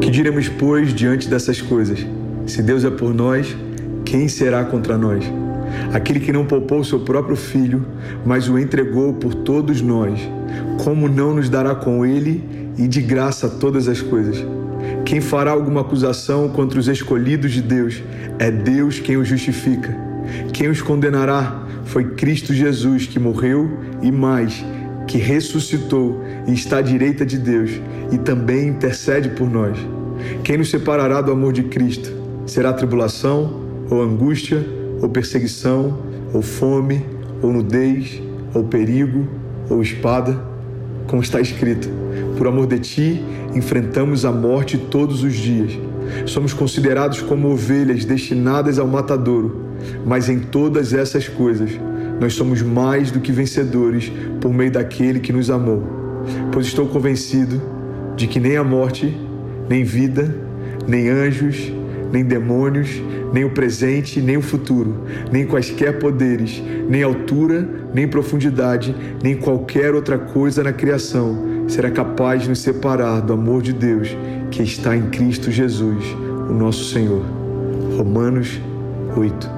Que diremos, pois, diante dessas coisas? Se Deus é por nós, quem será contra nós? Aquele que não poupou seu próprio filho, mas o entregou por todos nós, como não nos dará com ele e de graça todas as coisas? Quem fará alguma acusação contra os escolhidos de Deus? É Deus quem os justifica. Quem os condenará? Foi Cristo Jesus que morreu e mais, que ressuscitou e está à direita de Deus e também intercede por nós. Quem nos separará do amor de Cristo? Será tribulação, ou angústia, ou perseguição, ou fome, ou nudez, ou perigo, ou espada? Como está escrito: Por amor de ti, enfrentamos a morte todos os dias. Somos considerados como ovelhas destinadas ao matadouro, mas em todas essas coisas nós somos mais do que vencedores por meio daquele que nos amou. Pois estou convencido de que nem a morte, nem vida, nem anjos, nem demônios, nem o presente, nem o futuro, nem quaisquer poderes, nem altura, nem profundidade, nem qualquer outra coisa na criação será capaz de nos separar do amor de Deus que está em Cristo Jesus, o nosso Senhor. Romanos 8.